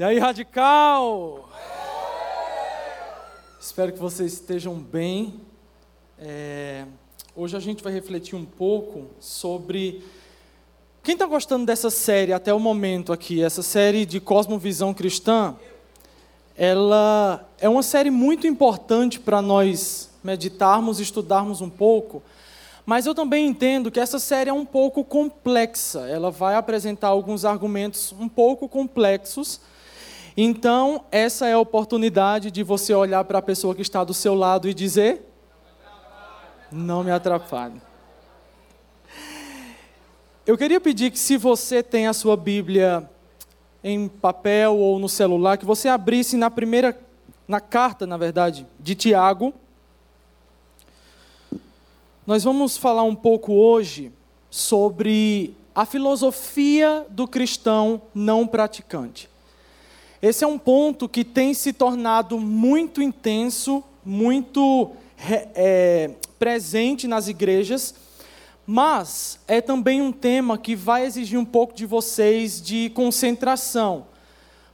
E aí, radical? Espero que vocês estejam bem. É, hoje a gente vai refletir um pouco sobre. Quem está gostando dessa série até o momento aqui, essa série de Cosmovisão Cristã? Ela é uma série muito importante para nós meditarmos, estudarmos um pouco, mas eu também entendo que essa série é um pouco complexa. Ela vai apresentar alguns argumentos um pouco complexos então, essa é a oportunidade de você olhar para a pessoa que está do seu lado e dizer: Não me atrapalhe. Eu queria pedir que, se você tem a sua Bíblia em papel ou no celular, que você abrisse na primeira, na carta, na verdade, de Tiago. Nós vamos falar um pouco hoje sobre a filosofia do cristão não praticante. Esse é um ponto que tem se tornado muito intenso, muito é, presente nas igrejas, mas é também um tema que vai exigir um pouco de vocês de concentração,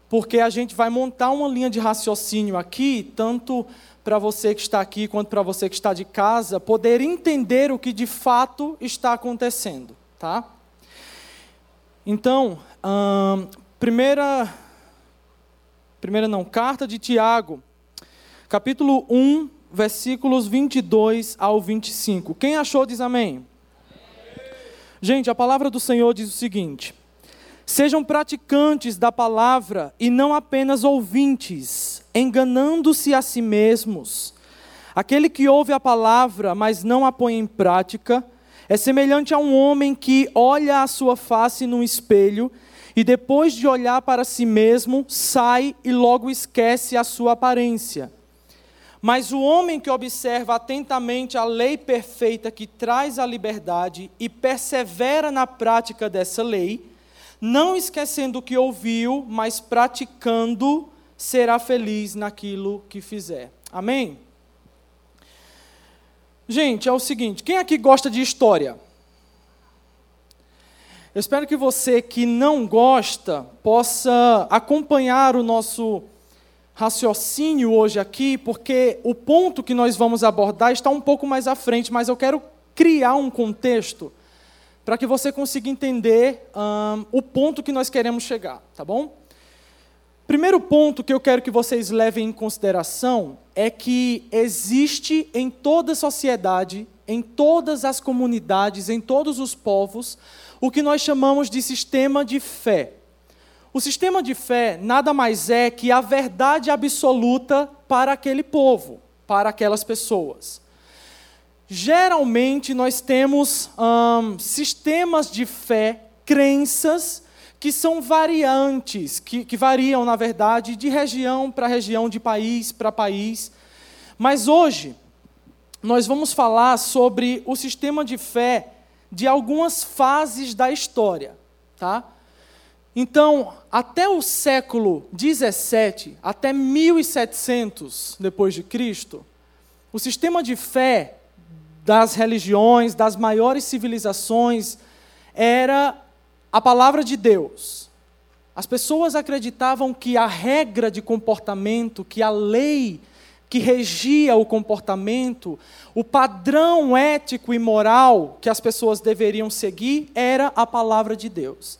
porque a gente vai montar uma linha de raciocínio aqui, tanto para você que está aqui quanto para você que está de casa, poder entender o que de fato está acontecendo, tá? Então, hum, primeira Primeira não, carta de Tiago, capítulo 1, versículos 22 ao 25. Quem achou diz amém. amém. Gente, a palavra do Senhor diz o seguinte: Sejam praticantes da palavra e não apenas ouvintes, enganando-se a si mesmos. Aquele que ouve a palavra, mas não a põe em prática, é semelhante a um homem que olha a sua face num espelho e depois de olhar para si mesmo, sai e logo esquece a sua aparência. Mas o homem que observa atentamente a lei perfeita que traz a liberdade e persevera na prática dessa lei, não esquecendo o que ouviu, mas praticando, será feliz naquilo que fizer. Amém? Gente, é o seguinte: quem aqui gosta de história? Eu espero que você que não gosta possa acompanhar o nosso raciocínio hoje aqui, porque o ponto que nós vamos abordar está um pouco mais à frente, mas eu quero criar um contexto para que você consiga entender um, o ponto que nós queremos chegar, tá bom? Primeiro ponto que eu quero que vocês levem em consideração é que existe em toda sociedade, em todas as comunidades, em todos os povos, o que nós chamamos de sistema de fé. O sistema de fé nada mais é que a verdade absoluta para aquele povo, para aquelas pessoas. Geralmente nós temos hum, sistemas de fé, crenças, que são variantes, que, que variam, na verdade, de região para região, de país para país. Mas hoje, nós vamos falar sobre o sistema de fé de algumas fases da história, tá? Então, até o século 17, até 1700 depois de Cristo, o sistema de fé das religiões, das maiores civilizações, era a palavra de Deus. As pessoas acreditavam que a regra de comportamento, que a lei que regia o comportamento, o padrão ético e moral que as pessoas deveriam seguir era a palavra de Deus.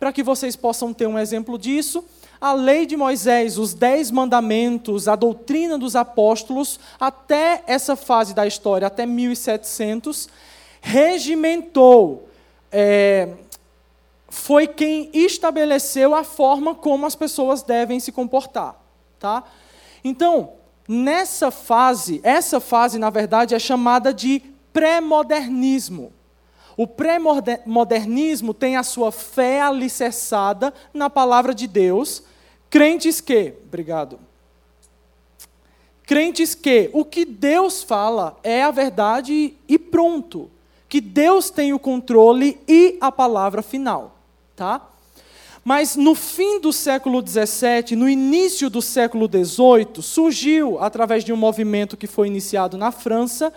Para que vocês possam ter um exemplo disso, a lei de Moisés, os dez mandamentos, a doutrina dos apóstolos, até essa fase da história, até 1700, regimentou, é, foi quem estabeleceu a forma como as pessoas devem se comportar. Tá? Então, Nessa fase, essa fase, na verdade, é chamada de pré-modernismo. O pré-modernismo tem a sua fé alicerçada na palavra de Deus. Crentes que, obrigado. Crentes que o que Deus fala é a verdade e pronto. Que Deus tem o controle e a palavra final, tá? Mas no fim do século XVII, no início do século XVIII, surgiu, através de um movimento que foi iniciado na França,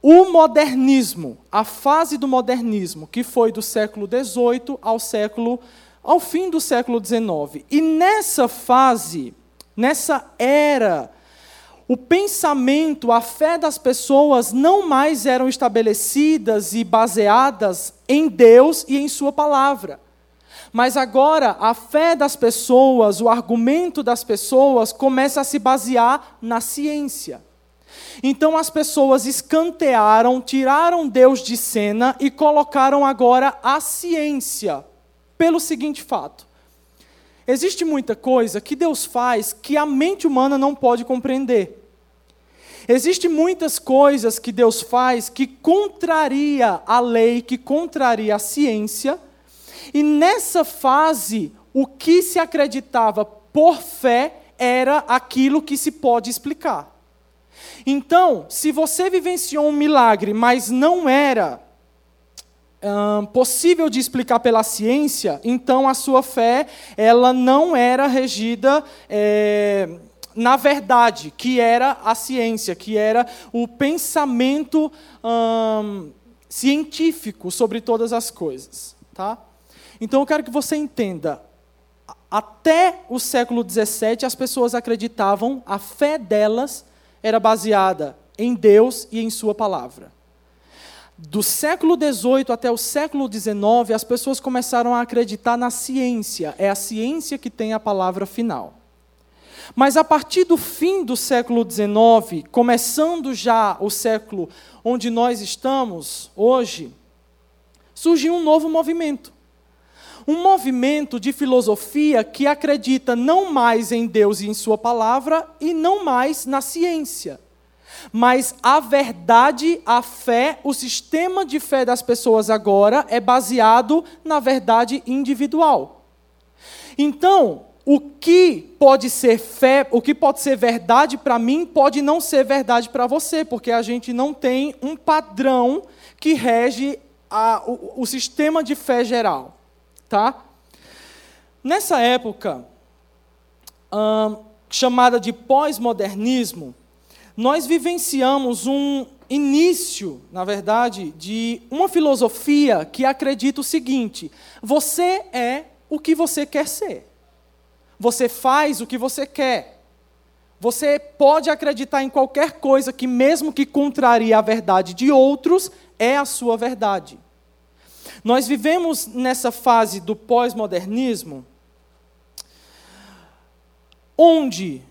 o modernismo, a fase do modernismo, que foi do século XVIII ao século ao fim do século XIX. E nessa fase, nessa era, o pensamento, a fé das pessoas não mais eram estabelecidas e baseadas em Deus e em Sua palavra. Mas agora a fé das pessoas, o argumento das pessoas começa a se basear na ciência. Então as pessoas escantearam, tiraram Deus de cena e colocaram agora a ciência pelo seguinte fato: existe muita coisa que Deus faz que a mente humana não pode compreender. Existem muitas coisas que Deus faz que contraria a lei, que contraria a ciência, e nessa fase, o que se acreditava por fé era aquilo que se pode explicar. Então, se você vivenciou um milagre, mas não era possível de explicar pela ciência, então a sua fé ela não era regida é, na verdade, que era a ciência, que era o pensamento científico sobre todas as coisas, tá? Então eu quero que você entenda. Até o século XVII, as pessoas acreditavam, a fé delas era baseada em Deus e em Sua palavra do século XVIII até o século XIX, as pessoas começaram a acreditar na ciência. É a ciência que tem a palavra final. Mas a partir do fim do século XIX, começando já o século onde nós estamos hoje, surgiu um novo movimento. Um movimento de filosofia que acredita não mais em Deus e em Sua palavra e não mais na ciência. Mas a verdade, a fé, o sistema de fé das pessoas agora é baseado na verdade individual. Então, o que pode ser fé, o que pode ser verdade para mim, pode não ser verdade para você, porque a gente não tem um padrão que rege a, o, o sistema de fé geral. Tá? Nessa época, hum, chamada de pós-modernismo, nós vivenciamos um início, na verdade, de uma filosofia que acredita o seguinte: você é o que você quer ser. Você faz o que você quer. Você pode acreditar em qualquer coisa que, mesmo que contrarie a verdade de outros, é a sua verdade. Nós vivemos nessa fase do pós-modernismo, onde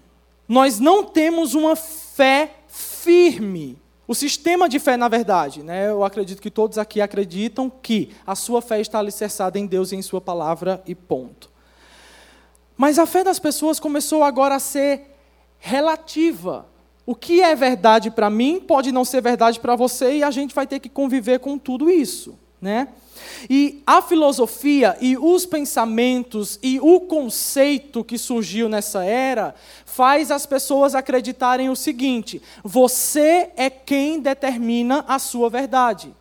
nós não temos uma fé firme. O sistema de fé, na verdade, né, eu acredito que todos aqui acreditam que a sua fé está alicerçada em Deus e em Sua palavra, e ponto. Mas a fé das pessoas começou agora a ser relativa. O que é verdade para mim pode não ser verdade para você, e a gente vai ter que conviver com tudo isso. Né? E a filosofia e os pensamentos e o conceito que surgiu nessa era faz as pessoas acreditarem o seguinte: você é quem determina a sua verdade.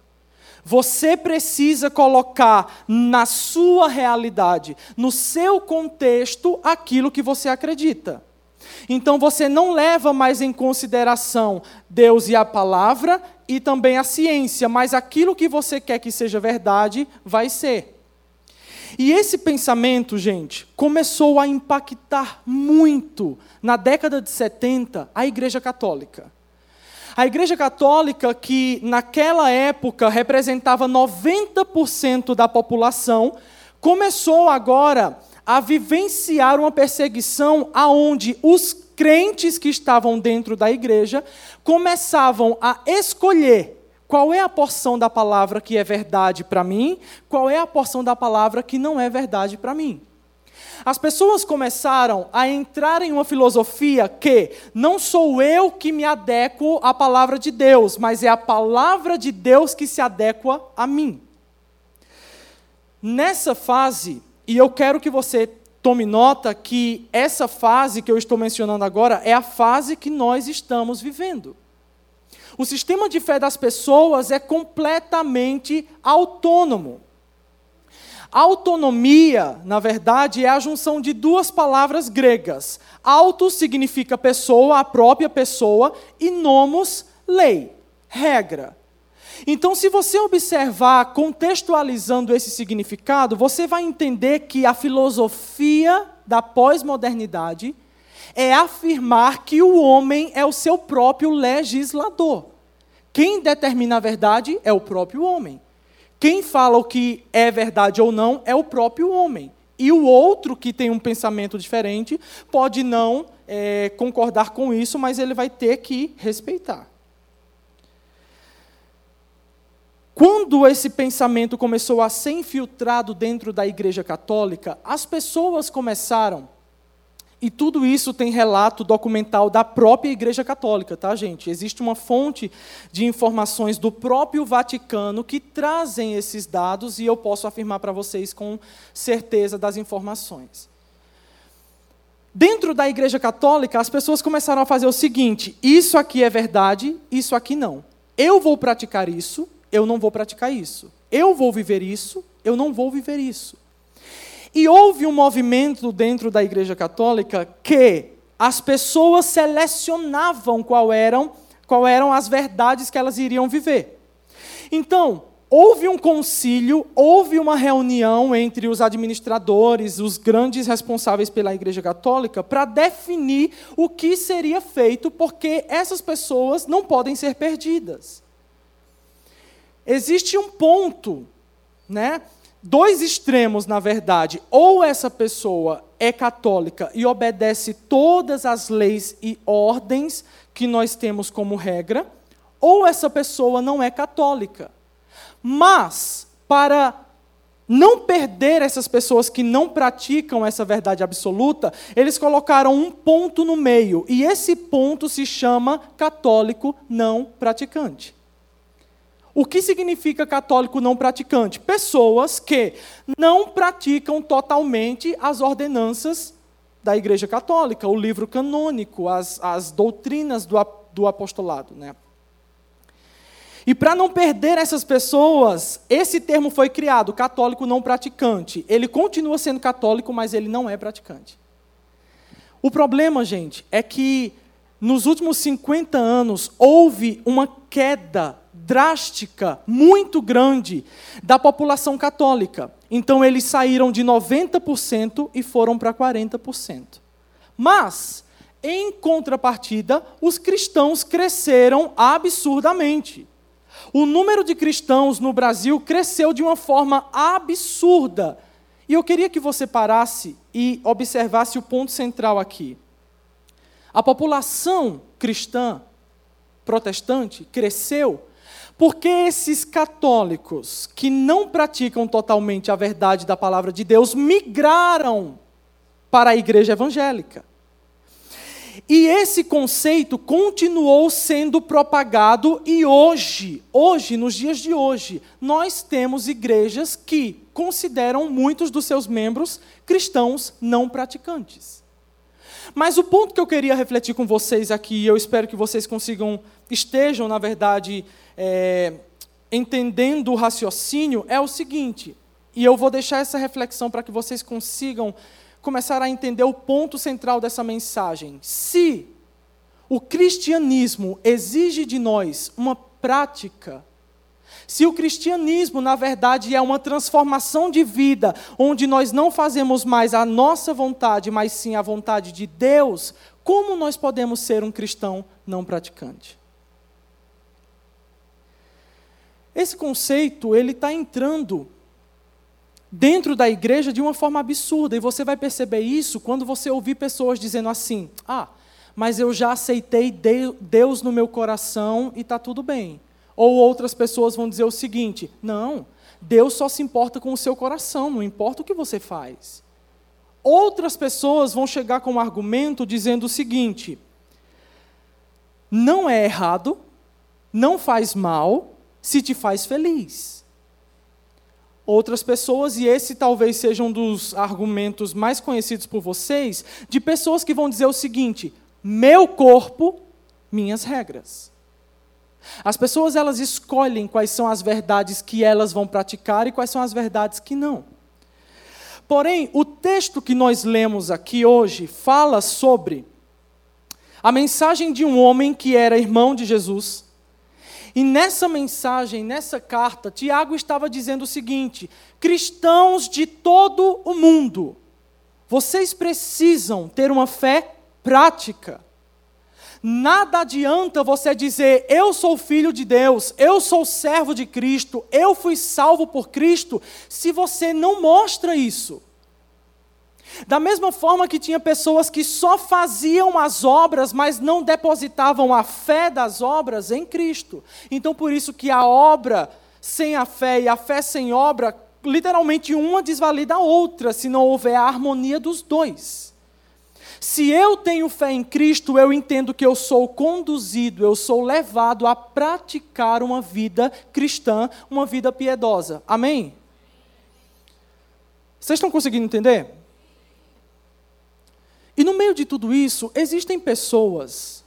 Você precisa colocar na sua realidade, no seu contexto, aquilo que você acredita. Então você não leva mais em consideração Deus e a palavra e também a ciência, mas aquilo que você quer que seja verdade vai ser. E esse pensamento, gente, começou a impactar muito na década de 70 a Igreja Católica. A Igreja Católica, que naquela época representava 90% da população, começou agora a vivenciar uma perseguição aonde os crentes que estavam dentro da igreja começavam a escolher qual é a porção da palavra que é verdade para mim, qual é a porção da palavra que não é verdade para mim. As pessoas começaram a entrar em uma filosofia que não sou eu que me adequo à palavra de Deus, mas é a palavra de Deus que se adequa a mim. Nessa fase, e eu quero que você tome nota que essa fase que eu estou mencionando agora é a fase que nós estamos vivendo. O sistema de fé das pessoas é completamente autônomo. Autonomia, na verdade, é a junção de duas palavras gregas. Auto significa pessoa, a própria pessoa, e nomos, lei, regra. Então, se você observar contextualizando esse significado, você vai entender que a filosofia da pós-modernidade é afirmar que o homem é o seu próprio legislador. Quem determina a verdade é o próprio homem. Quem fala o que é verdade ou não é o próprio homem. E o outro que tem um pensamento diferente pode não é, concordar com isso, mas ele vai ter que respeitar. Quando esse pensamento começou a ser infiltrado dentro da Igreja Católica, as pessoas começaram, e tudo isso tem relato documental da própria Igreja Católica, tá, gente? Existe uma fonte de informações do próprio Vaticano que trazem esses dados e eu posso afirmar para vocês com certeza das informações. Dentro da Igreja Católica, as pessoas começaram a fazer o seguinte: isso aqui é verdade, isso aqui não. Eu vou praticar isso, eu não vou praticar isso. Eu vou viver isso, eu não vou viver isso. E houve um movimento dentro da Igreja Católica que as pessoas selecionavam qual eram, qual eram as verdades que elas iriam viver. Então, houve um concílio, houve uma reunião entre os administradores, os grandes responsáveis pela Igreja Católica, para definir o que seria feito, porque essas pessoas não podem ser perdidas. Existe um ponto, né? Dois extremos, na verdade. Ou essa pessoa é católica e obedece todas as leis e ordens que nós temos como regra, ou essa pessoa não é católica. Mas, para não perder essas pessoas que não praticam essa verdade absoluta, eles colocaram um ponto no meio, e esse ponto se chama católico não praticante. O que significa católico não praticante? Pessoas que não praticam totalmente as ordenanças da Igreja Católica, o livro canônico, as, as doutrinas do, do apostolado. Né? E para não perder essas pessoas, esse termo foi criado, católico não praticante. Ele continua sendo católico, mas ele não é praticante. O problema, gente, é que nos últimos 50 anos houve uma queda drástica, muito grande, da população católica. Então eles saíram de 90% e foram para 40%. Mas, em contrapartida, os cristãos cresceram absurdamente. O número de cristãos no Brasil cresceu de uma forma absurda. E eu queria que você parasse e observasse o ponto central aqui. A população cristã protestante cresceu porque esses católicos que não praticam totalmente a verdade da palavra de Deus migraram para a igreja evangélica. E esse conceito continuou sendo propagado e hoje, hoje, nos dias de hoje, nós temos igrejas que consideram muitos dos seus membros cristãos não praticantes. Mas o ponto que eu queria refletir com vocês aqui, eu espero que vocês consigam, estejam, na verdade, é, entendendo o raciocínio, é o seguinte, e eu vou deixar essa reflexão para que vocês consigam começar a entender o ponto central dessa mensagem. Se o cristianismo exige de nós uma prática se o cristianismo, na verdade, é uma transformação de vida, onde nós não fazemos mais a nossa vontade, mas sim a vontade de Deus, como nós podemos ser um cristão não praticante? Esse conceito ele está entrando dentro da igreja de uma forma absurda e você vai perceber isso quando você ouvir pessoas dizendo assim: ah, mas eu já aceitei Deus no meu coração e está tudo bem. Ou outras pessoas vão dizer o seguinte: não, Deus só se importa com o seu coração, não importa o que você faz. Outras pessoas vão chegar com um argumento dizendo o seguinte: não é errado, não faz mal, se te faz feliz. Outras pessoas, e esse talvez seja um dos argumentos mais conhecidos por vocês, de pessoas que vão dizer o seguinte: meu corpo, minhas regras. As pessoas elas escolhem quais são as verdades que elas vão praticar e quais são as verdades que não. Porém, o texto que nós lemos aqui hoje fala sobre a mensagem de um homem que era irmão de Jesus E nessa mensagem, nessa carta, Tiago estava dizendo o seguinte: cristãos de todo o mundo, vocês precisam ter uma fé prática. Nada adianta você dizer, eu sou filho de Deus, eu sou servo de Cristo, eu fui salvo por Cristo, se você não mostra isso. Da mesma forma que tinha pessoas que só faziam as obras, mas não depositavam a fé das obras em Cristo. Então, por isso que a obra sem a fé e a fé sem obra, literalmente uma desvalida a outra, se não houver a harmonia dos dois. Se eu tenho fé em Cristo, eu entendo que eu sou conduzido, eu sou levado a praticar uma vida cristã, uma vida piedosa. Amém? Vocês estão conseguindo entender? E no meio de tudo isso, existem pessoas.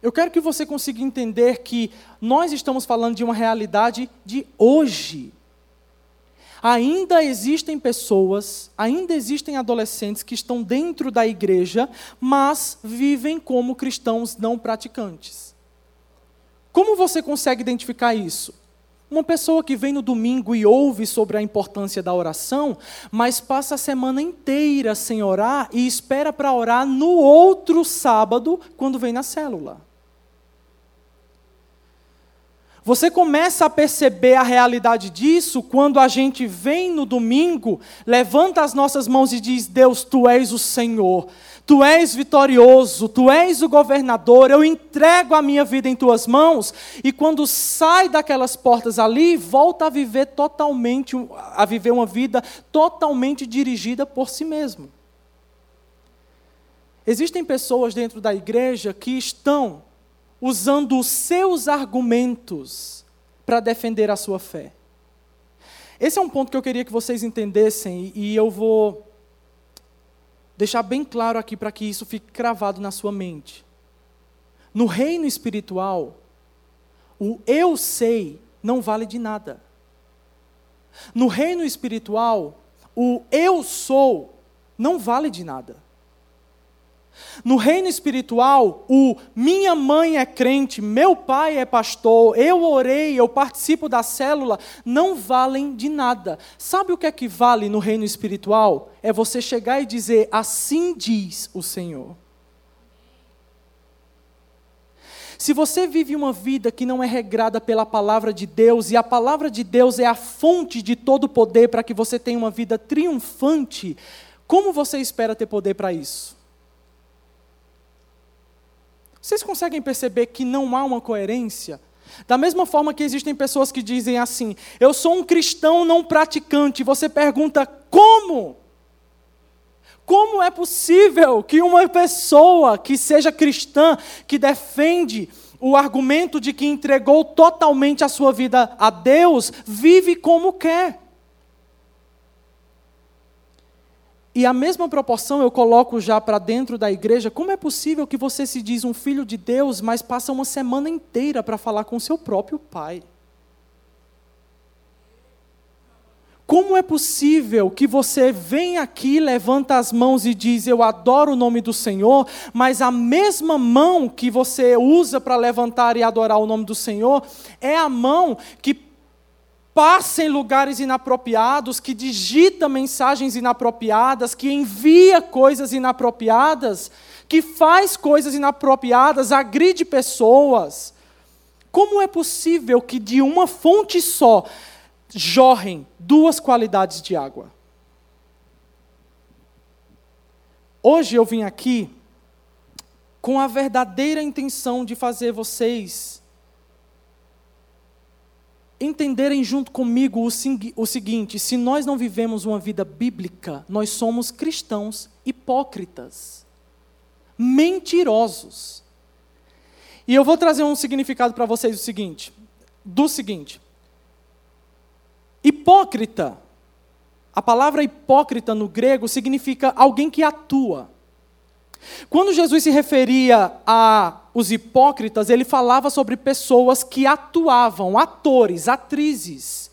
Eu quero que você consiga entender que nós estamos falando de uma realidade de hoje. Ainda existem pessoas, ainda existem adolescentes que estão dentro da igreja, mas vivem como cristãos não praticantes. Como você consegue identificar isso? Uma pessoa que vem no domingo e ouve sobre a importância da oração, mas passa a semana inteira sem orar e espera para orar no outro sábado, quando vem na célula. Você começa a perceber a realidade disso quando a gente vem no domingo, levanta as nossas mãos e diz: Deus, tu és o Senhor, tu és vitorioso, tu és o governador, eu entrego a minha vida em tuas mãos. E quando sai daquelas portas ali, volta a viver totalmente, a viver uma vida totalmente dirigida por si mesmo. Existem pessoas dentro da igreja que estão usando os seus argumentos para defender a sua fé. Esse é um ponto que eu queria que vocês entendessem e eu vou deixar bem claro aqui para que isso fique cravado na sua mente. No reino espiritual, o eu sei não vale de nada. No reino espiritual, o eu sou não vale de nada. No reino espiritual, o minha mãe é crente, meu pai é pastor, eu orei, eu participo da célula, não valem de nada. Sabe o que é que vale no reino espiritual? É você chegar e dizer: Assim diz o Senhor. Se você vive uma vida que não é regrada pela palavra de Deus, e a palavra de Deus é a fonte de todo poder para que você tenha uma vida triunfante, como você espera ter poder para isso? Vocês conseguem perceber que não há uma coerência? Da mesma forma que existem pessoas que dizem assim: eu sou um cristão não praticante. Você pergunta como? Como é possível que uma pessoa que seja cristã, que defende o argumento de que entregou totalmente a sua vida a Deus, vive como quer? E a mesma proporção eu coloco já para dentro da igreja. Como é possível que você se diz um filho de Deus, mas passa uma semana inteira para falar com seu próprio pai? Como é possível que você vem aqui, levanta as mãos e diz: Eu adoro o nome do Senhor, mas a mesma mão que você usa para levantar e adorar o nome do Senhor é a mão que passa em lugares inapropriados, que digita mensagens inapropriadas, que envia coisas inapropriadas, que faz coisas inapropriadas, agride pessoas. Como é possível que de uma fonte só jorrem duas qualidades de água? Hoje eu vim aqui com a verdadeira intenção de fazer vocês entenderem junto comigo o, seguinte: se nós não vivemos uma vida bíblica, nós somos cristãos hipócritas, mentirosos. E eu vou trazer um significado para vocês o seguinte, do seguinte: hipócrita. A palavra hipócrita no grego significa alguém que atua. Quando Jesus se referia a os hipócritas, ele falava sobre pessoas que atuavam, atores, atrizes,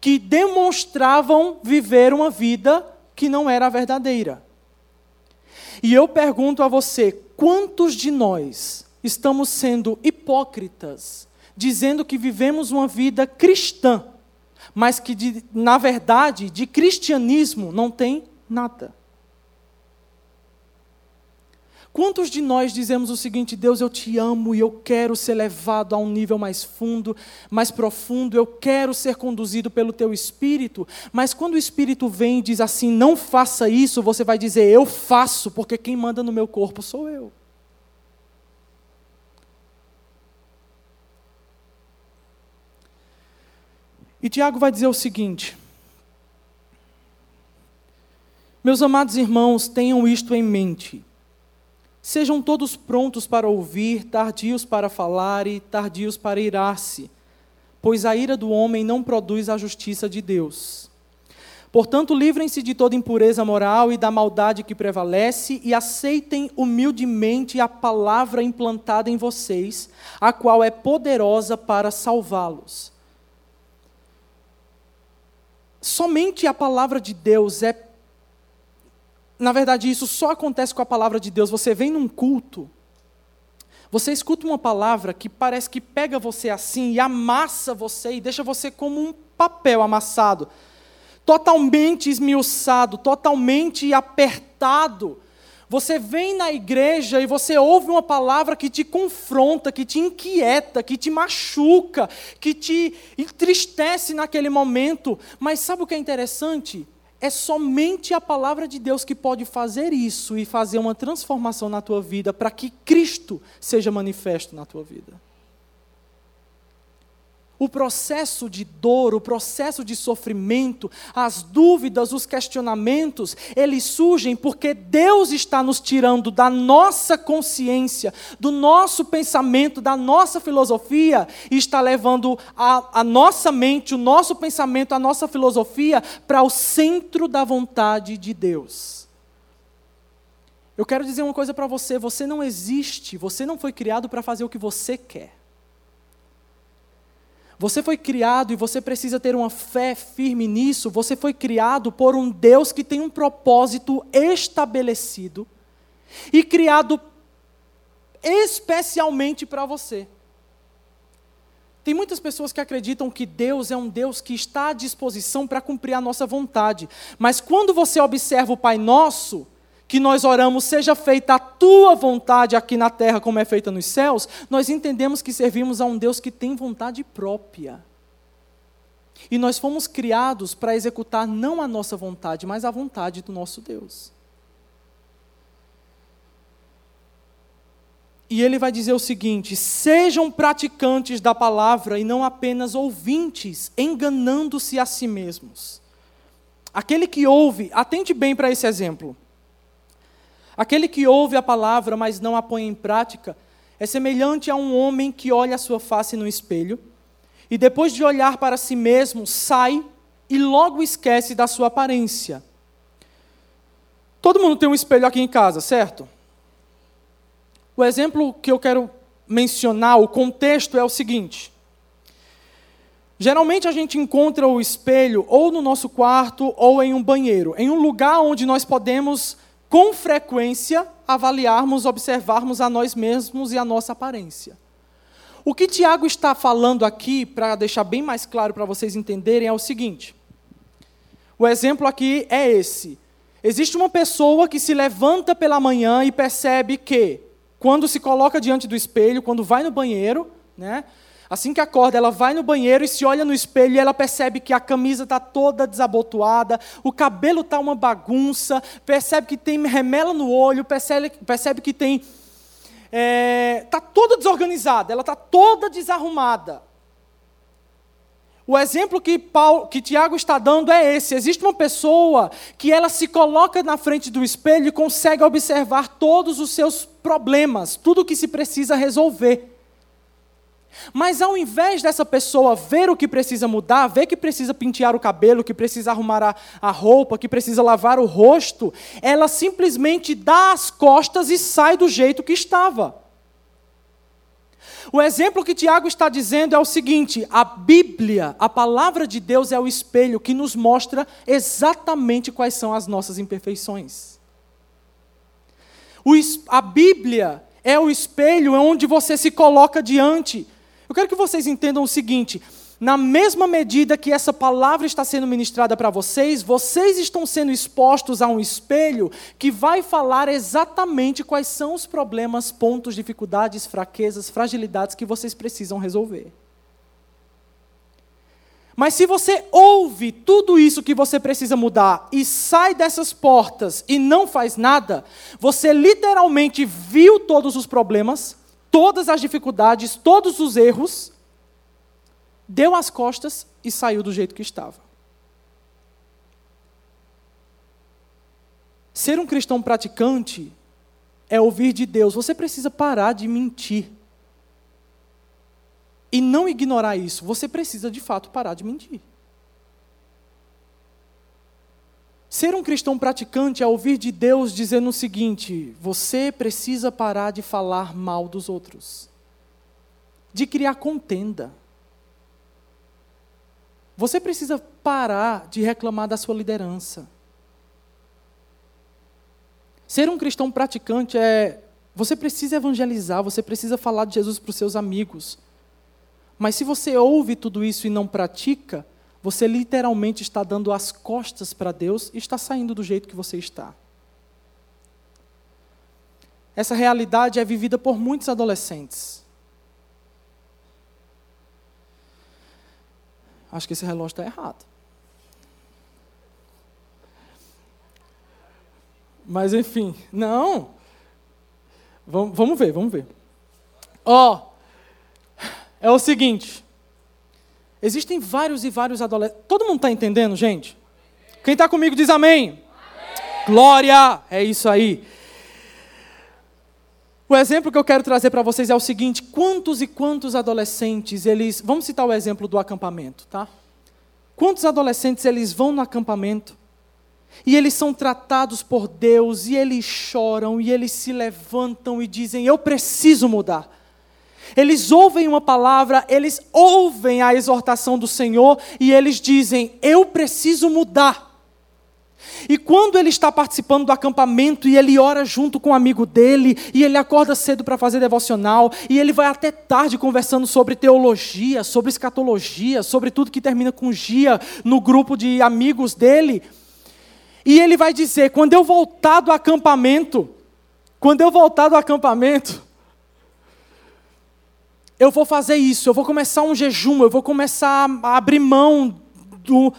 que demonstravam viver uma vida que não era verdadeira. E eu pergunto a você, quantos de nós estamos sendo hipócritas, dizendo que vivemos uma vida cristã, mas que, de, na verdade, de cristianismo não tem nada. Quantos de nós dizemos o seguinte: Deus, eu te amo e eu quero ser levado a um nível mais fundo, mais profundo, eu quero ser conduzido pelo teu espírito, mas quando o espírito vem e diz assim, não faça isso, você vai dizer, eu faço, porque quem manda no meu corpo sou eu. E Tiago vai dizer o seguinte: Meus amados irmãos, tenham isto em mente. Sejam todos prontos para ouvir, tardios para falar e tardios para irar-se, pois a ira do homem não produz a justiça de Deus. Portanto, livrem-se de toda impureza moral e da maldade que prevalece e aceitem humildemente a palavra implantada em vocês, a qual é poderosa para salvá-los. Somente a palavra de Deus é. Na verdade, isso só acontece com a palavra de Deus. Você vem num culto, você escuta uma palavra que parece que pega você assim e amassa você e deixa você como um papel amassado, totalmente esmiuçado, totalmente apertado você vem na igreja e você ouve uma palavra que te confronta, que te inquieta, que te machuca, que te entristece naquele momento. Mas sabe o que é interessante? É somente a palavra de Deus que pode fazer isso e fazer uma transformação na tua vida para que Cristo seja manifesto na tua vida. O processo de dor, o processo de sofrimento, as dúvidas, os questionamentos, eles surgem porque Deus está nos tirando da nossa consciência, do nosso pensamento, da nossa filosofia, e está levando a, a nossa mente, o nosso pensamento, a nossa filosofia para o centro da vontade de Deus. Eu quero dizer uma coisa para você: você não existe, você não foi criado para fazer o que você quer. Você foi criado e você precisa ter uma fé firme nisso. Você foi criado por um Deus que tem um propósito estabelecido e criado especialmente para você. Tem muitas pessoas que acreditam que Deus é um Deus que está à disposição para cumprir a nossa vontade. Mas quando você observa o Pai Nosso, que nós oramos, seja feita a tua vontade aqui na terra como é feita nos céus, nós entendemos que servimos a um Deus que tem vontade própria. E nós fomos criados para executar não a nossa vontade, mas a vontade do nosso Deus. E ele vai dizer o seguinte: sejam praticantes da palavra e não apenas ouvintes, enganando-se a si mesmos. Aquele que ouve, atente bem para esse exemplo. Aquele que ouve a palavra, mas não a põe em prática, é semelhante a um homem que olha a sua face no espelho e depois de olhar para si mesmo, sai e logo esquece da sua aparência. Todo mundo tem um espelho aqui em casa, certo? O exemplo que eu quero mencionar, o contexto é o seguinte: Geralmente a gente encontra o espelho ou no nosso quarto ou em um banheiro, em um lugar onde nós podemos com frequência, avaliarmos, observarmos a nós mesmos e a nossa aparência. O que Tiago está falando aqui, para deixar bem mais claro para vocês entenderem, é o seguinte: o exemplo aqui é esse. Existe uma pessoa que se levanta pela manhã e percebe que, quando se coloca diante do espelho, quando vai no banheiro, né, Assim que acorda, ela vai no banheiro e se olha no espelho e ela percebe que a camisa está toda desabotoada, o cabelo está uma bagunça, percebe que tem remela no olho, percebe, percebe que tem. Está é, tá toda desorganizada, ela está toda desarrumada. O exemplo que, Paulo, que Tiago está dando é esse: existe uma pessoa que ela se coloca na frente do espelho e consegue observar todos os seus problemas, tudo o que se precisa resolver. Mas ao invés dessa pessoa ver o que precisa mudar, ver que precisa pentear o cabelo, que precisa arrumar a, a, roupa, que precisa lavar o rosto, ela simplesmente dá as costas e sai do jeito que estava. O exemplo que Tiago está dizendo é o seguinte: a Bíblia, a palavra de Deus, é o espelho que nos mostra exatamente quais são as nossas imperfeições. O, a Bíblia é o espelho onde você se coloca diante Eu quero que vocês entendam o seguinte: na mesma medida que essa palavra está sendo ministrada para vocês, vocês estão sendo expostos a um espelho que vai falar exatamente quais são os problemas, pontos, dificuldades, fraquezas, fragilidades que vocês precisam resolver. Mas se você ouve tudo isso que você precisa mudar e sai dessas portas e não faz nada, você literalmente viu todos os problemas, todas as dificuldades, todos os erros deu as costas e saiu do jeito que estava. Ser um cristão praticante é ouvir de Deus. Você precisa parar de mentir. E não ignorar isso. Você precisa de fato parar de mentir. Ser um cristão praticante é ouvir de Deus dizendo o seguinte: você precisa parar de falar mal dos outros, de criar contenda você precisa parar de reclamar da sua liderança. Ser um cristão praticante é. Você precisa evangelizar, você precisa falar de Jesus para os seus amigos. Mas se você ouve tudo isso e não pratica, você literalmente está dando as costas para Deus e está saindo do jeito que você está. Essa realidade é vivida por muitos adolescentes. Acho que esse relógio está errado. Mas enfim, não. Vamos, vamos ver, vamos ver. Ó, oh, é o seguinte. Existem vários e vários adolescentes. Todo mundo está entendendo, gente? Quem está comigo diz amém. amém. Glória! É isso aí. O exemplo que eu quero trazer para vocês é o seguinte: quantos e quantos adolescentes eles. Vamos citar o exemplo do acampamento, tá? Quantos adolescentes eles vão no acampamento e eles são tratados por Deus e eles choram e eles se levantam e dizem: Eu preciso mudar. Eles ouvem uma palavra, eles ouvem a exortação do Senhor e eles dizem: Eu preciso mudar. E quando ele está participando do acampamento e ele ora junto com um amigo dele, e ele acorda cedo para fazer devocional, e ele vai até tarde conversando sobre teologia, sobre escatologia, sobre tudo que termina com gia no grupo de amigos dele. E ele vai dizer: quando eu voltar do acampamento, quando eu voltar do acampamento, eu vou fazer isso, eu vou começar um jejum, eu vou começar a abrir mão do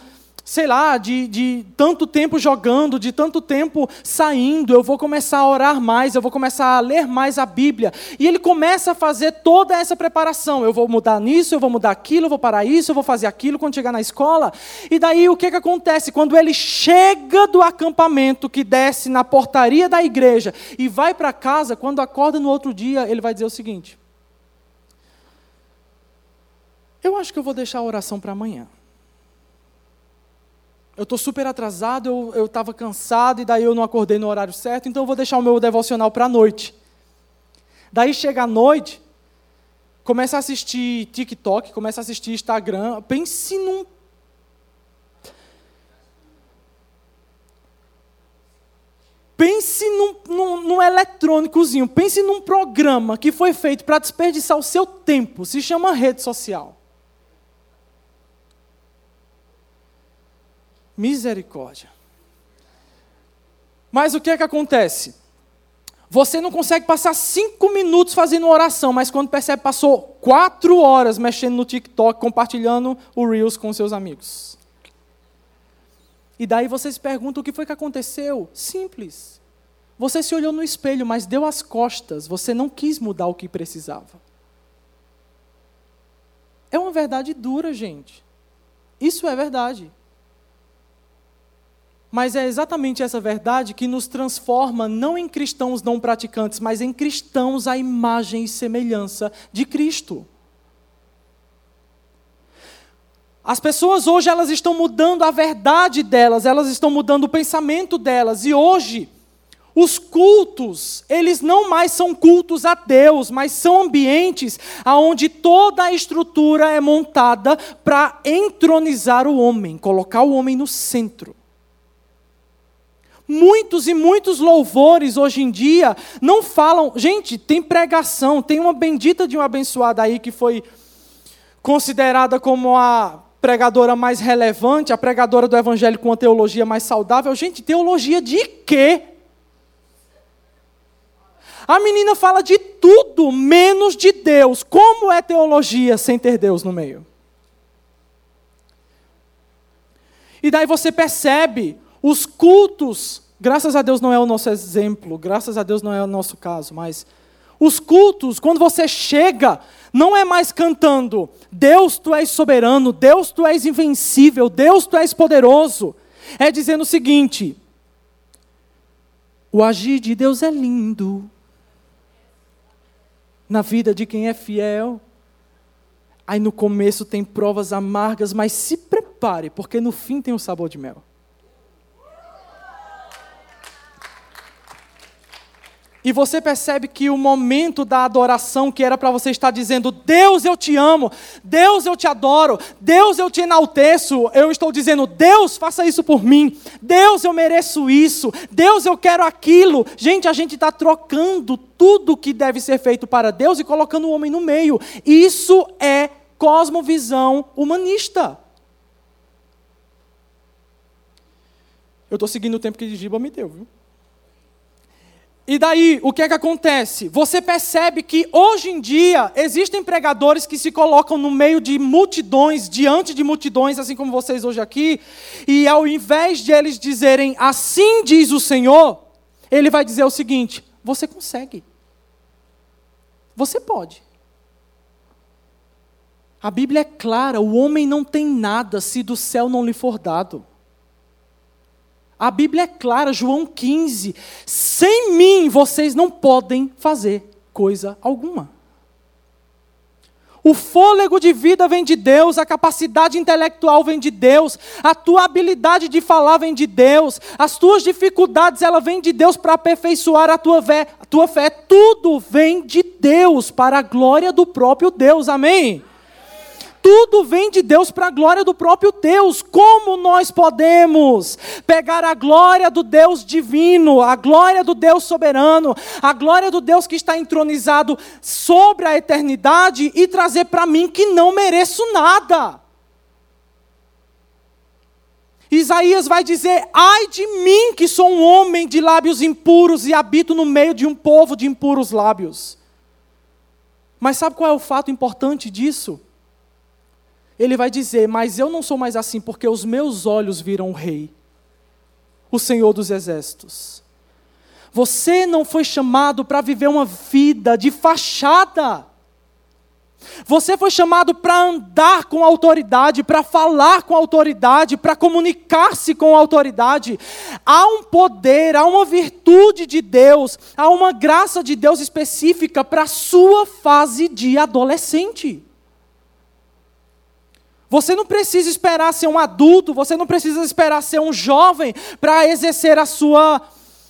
sei lá, de, de tanto tempo jogando, de tanto tempo saindo, eu vou começar a orar mais, eu vou começar a ler mais a Bíblia. E ele começa a fazer toda essa preparação. Eu vou mudar nisso, eu vou mudar aquilo, eu vou parar isso, eu vou fazer aquilo quando chegar na escola. E daí o que, que acontece? Quando ele chega do acampamento, que desce na portaria da igreja e vai para casa, quando acorda no outro dia, ele vai dizer o seguinte: Eu acho que eu vou deixar a oração para amanhã. Eu estou super atrasado, eu estava cansado e daí eu não acordei no horário certo, então eu vou deixar o meu devocional para a noite. Daí chega a noite, começa a assistir TikTok, começa a assistir Instagram, pense num. Pense num, num, num eletrônicozinho, pense num programa que foi feito para desperdiçar o seu tempo, se chama rede social. Misericórdia. Mas o que é que acontece? Você não consegue passar cinco minutos fazendo oração, mas quando percebe, passou quatro horas mexendo no TikTok, compartilhando o Reels com seus amigos. E daí você se pergunta o que foi que aconteceu? Simples. Você se olhou no espelho, mas deu as costas, você não quis mudar o que precisava. É uma verdade dura, gente. Isso é verdade. Mas é exatamente essa verdade que nos transforma não em cristãos não praticantes, mas em cristãos à imagem e semelhança de Cristo. As pessoas hoje elas estão mudando a verdade delas, elas estão mudando o pensamento delas e hoje os cultos, eles não mais são cultos a Deus, mas são ambientes onde toda a estrutura é montada para entronizar o homem, colocar o homem no centro. Muitos e muitos louvores hoje em dia não falam. Gente, tem pregação, tem uma bendita de uma abençoada aí que foi considerada como a pregadora mais relevante, a pregadora do evangelho com a teologia mais saudável. Gente, teologia de quê? A menina fala de tudo menos de Deus. Como é teologia sem ter Deus no meio? E daí você percebe os cultos, graças a Deus não é o nosso exemplo, graças a Deus não é o nosso caso, mas os cultos, quando você chega, não é mais cantando: Deus, tu és soberano, Deus, tu és invencível, Deus, tu és poderoso. É dizendo o seguinte: o agir de Deus é lindo na vida de quem é fiel. Aí no começo tem provas amargas, mas se prepare, porque no fim tem o sabor de mel. E você percebe que o momento da adoração, que era para você estar dizendo, Deus eu te amo, Deus eu te adoro, Deus eu te enalteço, eu estou dizendo, Deus faça isso por mim, Deus eu mereço isso, Deus eu quero aquilo. Gente, a gente está trocando tudo que deve ser feito para Deus e colocando o homem no meio. Isso é cosmovisão humanista. Eu estou seguindo o tempo que Giba me deu, viu? E daí, o que é que acontece? Você percebe que hoje em dia existem pregadores que se colocam no meio de multidões, diante de multidões, assim como vocês hoje aqui, e ao invés de eles dizerem assim diz o Senhor, ele vai dizer o seguinte: você consegue. Você pode. A Bíblia é clara: o homem não tem nada se do céu não lhe for dado. A Bíblia é clara, João 15: sem mim vocês não podem fazer coisa alguma. O fôlego de vida vem de Deus, a capacidade intelectual vem de Deus, a tua habilidade de falar vem de Deus, as tuas dificuldades ela vem de Deus para aperfeiçoar a tua fé, a tua fé. Tudo vem de Deus para a glória do próprio Deus. Amém tudo vem de Deus para a glória do próprio Deus. Como nós podemos pegar a glória do Deus divino, a glória do Deus soberano, a glória do Deus que está entronizado sobre a eternidade e trazer para mim que não mereço nada? Isaías vai dizer: Ai de mim, que sou um homem de lábios impuros e habito no meio de um povo de impuros lábios. Mas sabe qual é o fato importante disso? Ele vai dizer: Mas eu não sou mais assim, porque os meus olhos viram o Rei, o Senhor dos Exércitos. Você não foi chamado para viver uma vida de fachada. Você foi chamado para andar com autoridade, para falar com autoridade, para comunicar-se com autoridade. Há um poder, há uma virtude de Deus, há uma graça de Deus específica para a sua fase de adolescente. Você não precisa esperar ser um adulto, você não precisa esperar ser um jovem para exercer a sua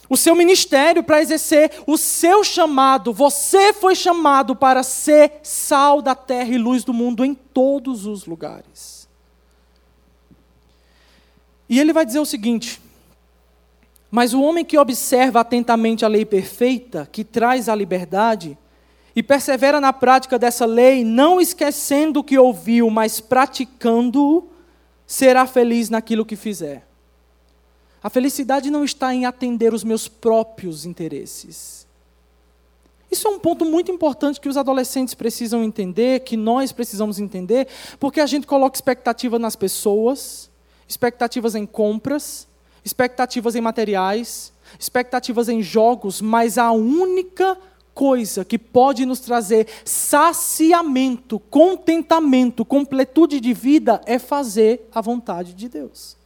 o seu ministério, para exercer o seu chamado. Você foi chamado para ser sal da terra e luz do mundo em todos os lugares. E ele vai dizer o seguinte: Mas o homem que observa atentamente a lei perfeita, que traz a liberdade, e persevera na prática dessa lei, não esquecendo o que ouviu, mas praticando-o, será feliz naquilo que fizer. A felicidade não está em atender os meus próprios interesses. Isso é um ponto muito importante que os adolescentes precisam entender, que nós precisamos entender, porque a gente coloca expectativa nas pessoas, expectativas em compras, expectativas em materiais, expectativas em jogos, mas a única coisa que pode nos trazer saciamento, contentamento, completude de vida é fazer a vontade de Deus.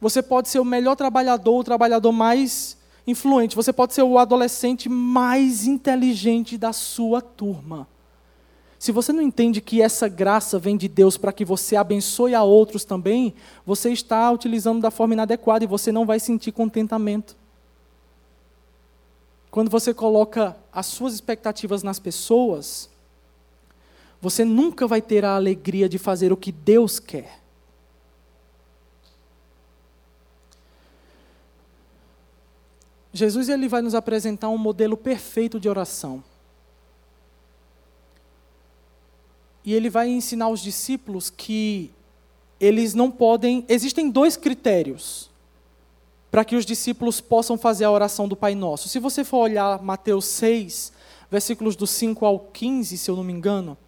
Você pode ser o melhor trabalhador, o trabalhador mais influente, você pode ser o adolescente mais inteligente da sua turma. Se você não entende que essa graça vem de Deus para que você abençoe a outros também, você está utilizando da forma inadequada e você não vai sentir contentamento. Quando você coloca as suas expectativas nas pessoas, você nunca vai ter a alegria de fazer o que Deus quer. Jesus ele vai nos apresentar um modelo perfeito de oração. e ele vai ensinar os discípulos que eles não podem. Existem dois critérios para que os discípulos possam fazer a oração do Pai Nosso. Se você for olhar Mateus 6, versículos do 5 ao 15, se eu não me engano,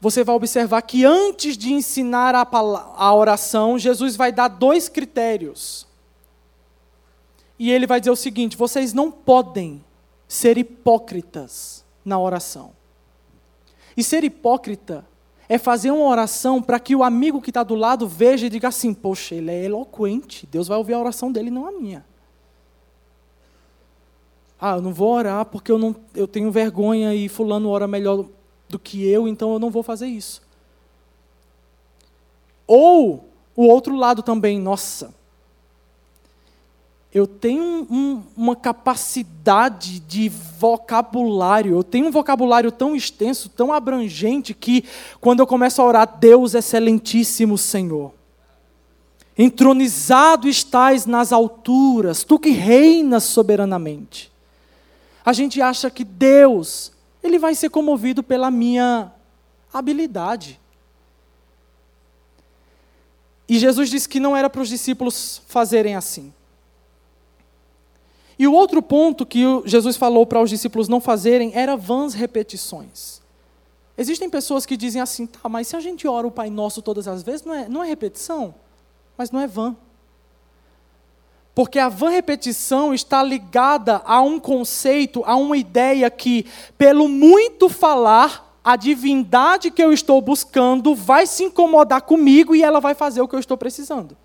você vai observar que antes de ensinar a, a oração, Jesus vai dar dois critérios. E ele vai dizer o seguinte: vocês não podem ser hipócritas na oração. E ser hipócrita é fazer uma oração para que o amigo que está do lado veja e diga assim: Poxa, ele é eloquente, Deus vai ouvir a oração dele, não a minha. Ah, eu não vou orar porque eu, não, eu tenho vergonha e Fulano ora melhor do que eu, então eu não vou fazer isso. Ou o outro lado também, nossa, eu tenho um, uma capacidade de vocabulário, eu tenho um vocabulário tão extenso, tão abrangente, que quando eu começo a orar, Deus excelentíssimo Senhor. Entronizado estás nas alturas, tu que reinas soberanamente. A gente acha que Deus, ele vai ser comovido pela minha habilidade. E Jesus disse que não era para os discípulos fazerem assim. E o outro ponto que Jesus falou para os discípulos não fazerem era vãs repetições. Existem pessoas que dizem assim, tá, mas se a gente ora o Pai Nosso todas as vezes, não é, não é repetição, mas não é vã. Porque a vã repetição está ligada a um conceito, a uma ideia que, pelo muito falar, a divindade que eu estou buscando vai se incomodar comigo e ela vai fazer o que eu estou precisando.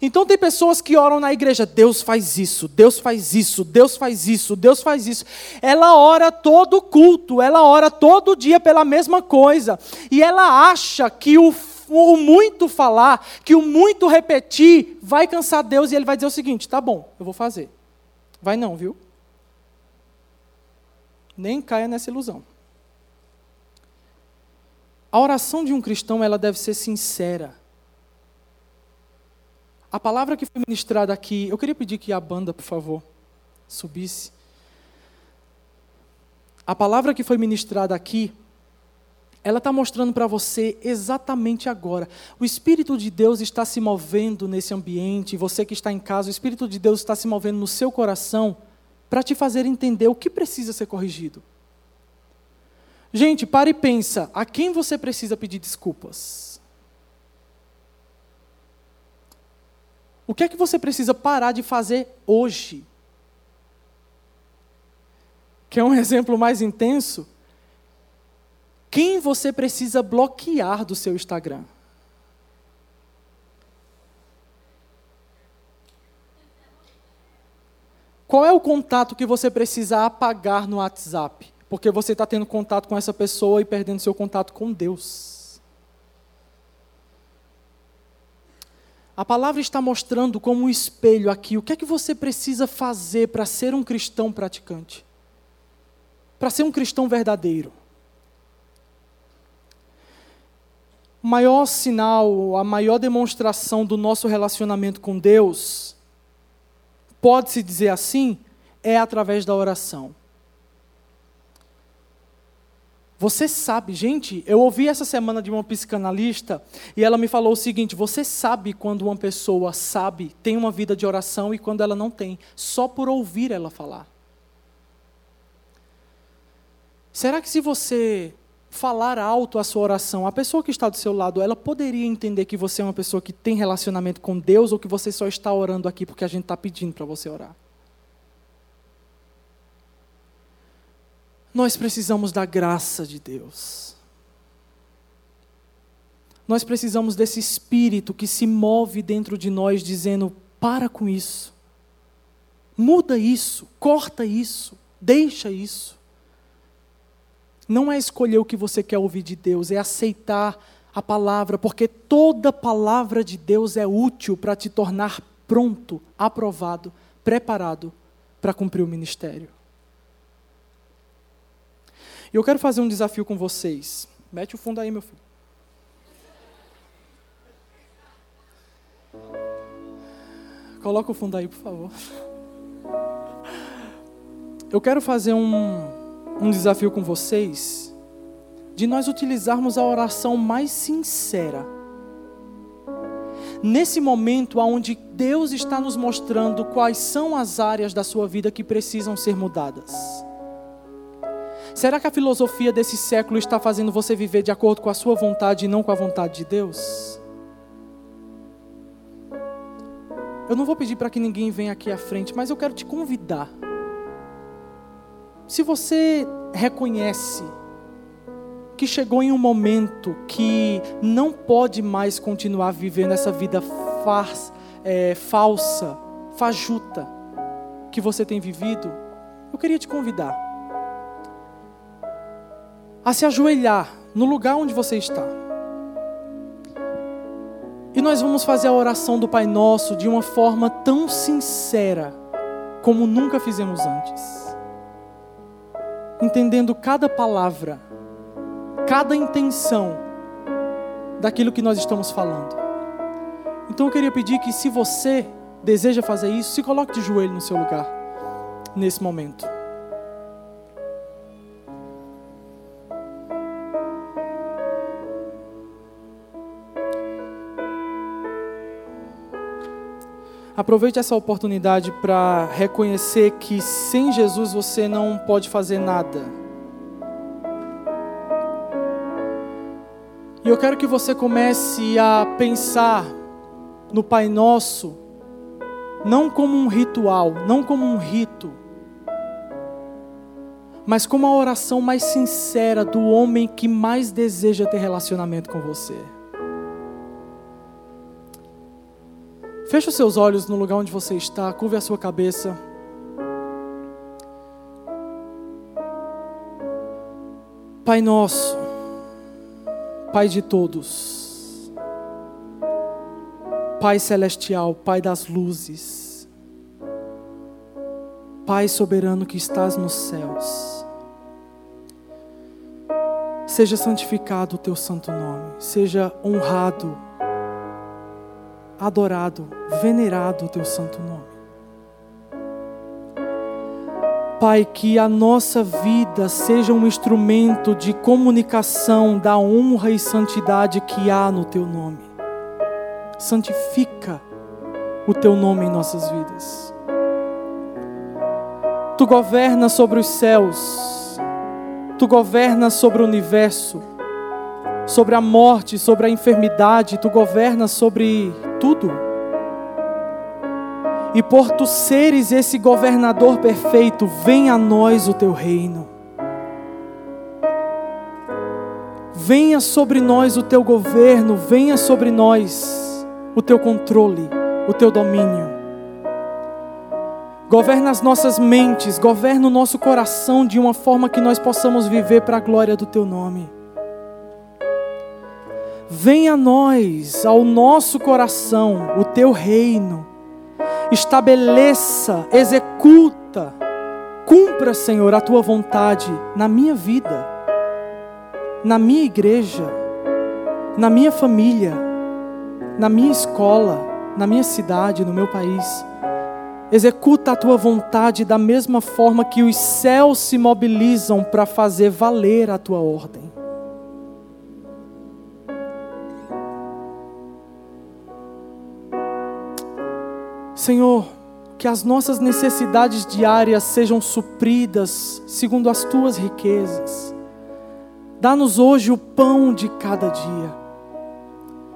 Então tem pessoas que oram na igreja, Deus faz isso, Deus faz isso, Deus faz isso, Deus faz isso. Ela ora todo culto, ela ora todo dia pela mesma coisa. E ela acha que o, o muito falar, que o muito repetir, vai cansar Deus e ele vai dizer o seguinte: tá bom, eu vou fazer. Vai não, viu? Nem caia nessa ilusão. A oração de um cristão ela deve ser sincera a palavra que foi ministrada aqui, eu queria pedir que a banda, por favor, subisse. A palavra que foi ministrada aqui, ela está mostrando para você exatamente agora. O Espírito de Deus está se movendo nesse ambiente, você que está em casa, o Espírito de Deus está se movendo no seu coração para te fazer entender o que precisa ser corrigido. Gente, pare e pensa, a quem você precisa pedir desculpas? O que é que você precisa parar de fazer hoje? Quer um exemplo mais intenso? Quem você precisa bloquear do seu Instagram? Qual é o contato que você precisa apagar no WhatsApp? Porque você está tendo contato com essa pessoa e perdendo seu contato com Deus. A palavra está mostrando como um espelho aqui o que é que você precisa fazer para ser um cristão praticante, para ser um cristão verdadeiro. O maior sinal, a maior demonstração do nosso relacionamento com Deus, pode-se dizer assim, é através da oração. Você sabe, gente, eu ouvi essa semana de uma psicanalista e ela me falou o seguinte: você sabe quando uma pessoa sabe, tem uma vida de oração e quando ela não tem, só por ouvir ela falar. Será que se você falar alto a sua oração, a pessoa que está do seu lado, ela poderia entender que você é uma pessoa que tem relacionamento com Deus ou que você só está orando aqui porque a gente está pedindo para você orar? Nós precisamos da graça de Deus. Nós precisamos desse espírito que se move dentro de nós, dizendo: para com isso, muda isso, corta isso, deixa isso. Não é escolher o que você quer ouvir de Deus, é aceitar a palavra, porque toda palavra de Deus é útil para te tornar pronto, aprovado, preparado para cumprir o ministério. E eu quero fazer um desafio com vocês. Mete o fundo aí, meu filho. Coloca o fundo aí, por favor. Eu quero fazer um, um desafio com vocês de nós utilizarmos a oração mais sincera. Nesse momento onde Deus está nos mostrando quais são as áreas da sua vida que precisam ser mudadas. Será que a filosofia desse século está fazendo você viver de acordo com a sua vontade e não com a vontade de Deus? Eu não vou pedir para que ninguém venha aqui à frente, mas eu quero te convidar. Se você reconhece que chegou em um momento que não pode mais continuar vivendo essa vida faz, é, falsa, fajuta que você tem vivido, eu queria te convidar a se ajoelhar no lugar onde você está. E nós vamos fazer a oração do Pai Nosso de uma forma tão sincera como nunca fizemos antes. Entendendo cada palavra, cada intenção daquilo que nós estamos falando. Então eu queria pedir que, se você deseja fazer isso, se coloque de joelho no seu lugar, nesse momento. Aproveite essa oportunidade para reconhecer que sem Jesus você não pode fazer nada. E eu quero que você comece a pensar no Pai Nosso, não como um ritual, não como um rito, mas como a oração mais sincera do homem que mais deseja ter relacionamento com você. Feche os seus olhos no lugar onde você está, curve a sua cabeça. Pai nosso, Pai de todos, Pai celestial, Pai das luzes, Pai soberano que estás nos céus, seja santificado o teu santo nome, seja honrado adorado, venerado o teu santo nome. Pai, que a nossa vida seja um instrumento de comunicação da honra e santidade que há no teu nome. Santifica o teu nome em nossas vidas. Tu governas sobre os céus, tu governas sobre o universo, sobre a morte, sobre a enfermidade, tu governas sobre tudo. E por tu seres esse governador perfeito, venha a nós o teu reino. Venha sobre nós o teu governo, venha sobre nós o teu controle, o teu domínio. Governa as nossas mentes, governa o nosso coração de uma forma que nós possamos viver para a glória do teu nome. Venha a nós, ao nosso coração, o teu reino. Estabeleça, executa, cumpra, Senhor, a tua vontade na minha vida, na minha igreja, na minha família, na minha escola, na minha cidade, no meu país. Executa a tua vontade da mesma forma que os céus se mobilizam para fazer valer a tua ordem. Senhor, que as nossas necessidades diárias sejam supridas segundo as tuas riquezas. Dá-nos hoje o pão de cada dia.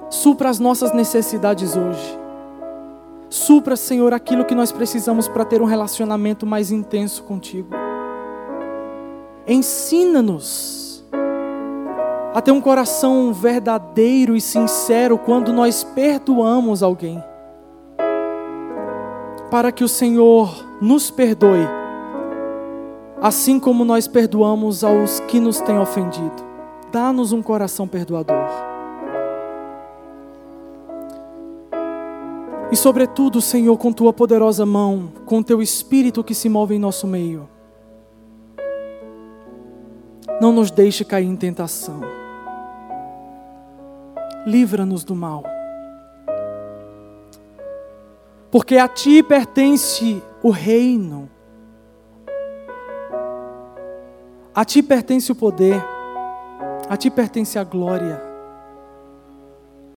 Supra as nossas necessidades hoje. Supra, Senhor, aquilo que nós precisamos para ter um relacionamento mais intenso contigo. Ensina-nos a ter um coração verdadeiro e sincero quando nós perdoamos alguém para que o Senhor nos perdoe, assim como nós perdoamos aos que nos têm ofendido. Dá-nos um coração perdoador. E, sobretudo, Senhor, com tua poderosa mão, com teu espírito que se move em nosso meio, não nos deixe cair em tentação. Livra-nos do mal porque a ti pertence o reino, a ti pertence o poder, A ti pertence a glória.